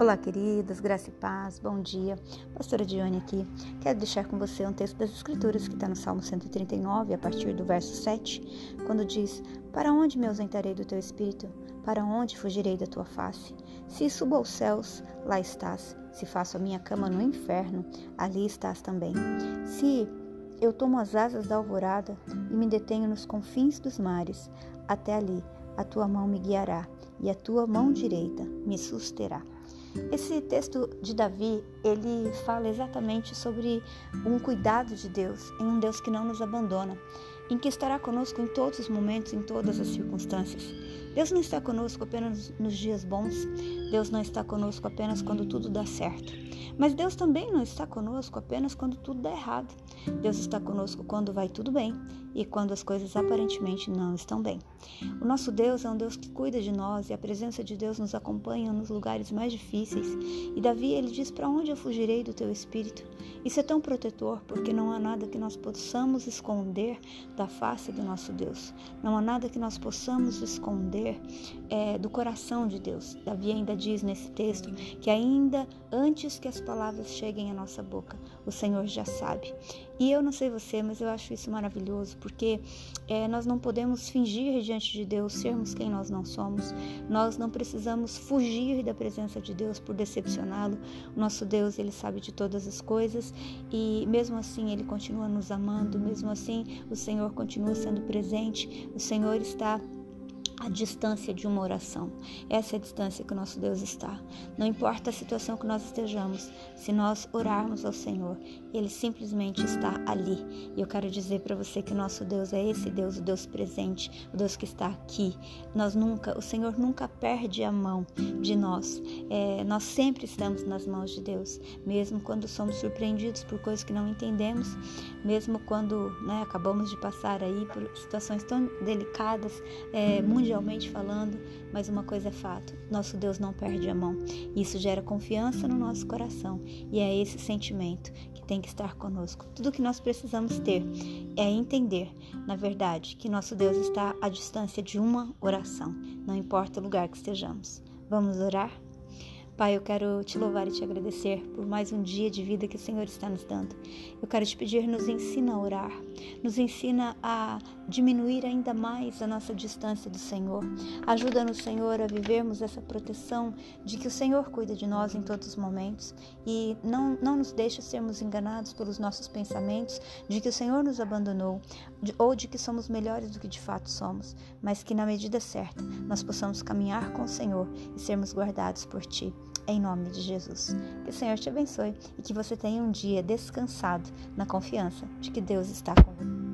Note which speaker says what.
Speaker 1: Olá, queridas, graça e paz, bom dia. Pastora Dione aqui. Quero deixar com você um texto das Escrituras que está no Salmo 139, a partir do verso 7, quando diz: Para onde me ausentarei do teu espírito? Para onde fugirei da tua face? Se subo aos céus, lá estás. Se faço a minha cama no inferno, ali estás também. Se eu tomo as asas da alvorada e me detenho nos confins dos mares, até ali a tua mão me guiará e a tua mão direita me susterá. Esse texto de Davi, ele fala exatamente sobre um cuidado de Deus, em um Deus que não nos abandona, em que estará conosco em todos os momentos, em todas as circunstâncias. Deus não está conosco apenas nos dias bons, Deus não está conosco apenas quando tudo dá certo. Mas Deus também não está conosco apenas quando tudo dá errado. Deus está conosco quando vai tudo bem e quando as coisas aparentemente não estão bem. O nosso Deus é um Deus que cuida de nós e a presença de Deus nos acompanha nos lugares mais difíceis. E Davi ele diz: Para onde eu fugirei do teu espírito? Isso é tão protetor porque não há nada que nós possamos esconder da face do nosso Deus. Não há nada que nós possamos esconder é, do coração de Deus. Davi ainda diz nesse texto que ainda antes que as palavras cheguem à nossa boca, o Senhor já sabe. E eu não sei você, mas eu acho isso maravilhoso, porque é, nós não podemos fingir diante de Deus sermos quem nós não somos. Nós não precisamos fugir da presença de Deus por decepcioná-lo. Nosso Deus, ele sabe de todas as coisas e mesmo assim ele continua nos amando, mesmo assim o Senhor continua sendo presente. O Senhor está a distância de uma oração. Essa é a distância que o nosso Deus está. Não importa a situação que nós estejamos, se nós orarmos ao Senhor, Ele simplesmente está ali. E eu quero dizer para você que o nosso Deus é esse Deus, o Deus presente, o Deus que está aqui. Nós nunca, o Senhor nunca perde a mão de nós. É, nós sempre estamos nas mãos de Deus, mesmo quando somos surpreendidos por coisas que não entendemos, mesmo quando né, acabamos de passar aí por situações tão delicadas, é, mundialmente falando, mas uma coisa é fato: nosso Deus não perde a mão. Isso gera confiança no nosso coração e é esse sentimento que tem que estar conosco. Tudo que nós precisamos ter é entender, na verdade, que nosso Deus está à distância de uma oração, não importa o lugar que estejamos. Vamos orar? Pai, eu quero te louvar e te agradecer por mais um dia de vida que o Senhor está nos dando. Eu quero te pedir, nos ensina a orar, nos ensina a diminuir ainda mais a nossa distância do Senhor. Ajuda-nos, Senhor, a vivermos essa proteção de que o Senhor cuida de nós em todos os momentos e não, não nos deixa sermos enganados pelos nossos pensamentos de que o Senhor nos abandonou de, ou de que somos melhores do que de fato somos, mas que na medida certa nós possamos caminhar com o Senhor e sermos guardados por Ti em nome de Jesus. Que o Senhor te abençoe e que você tenha um dia descansado na confiança de que Deus está com você.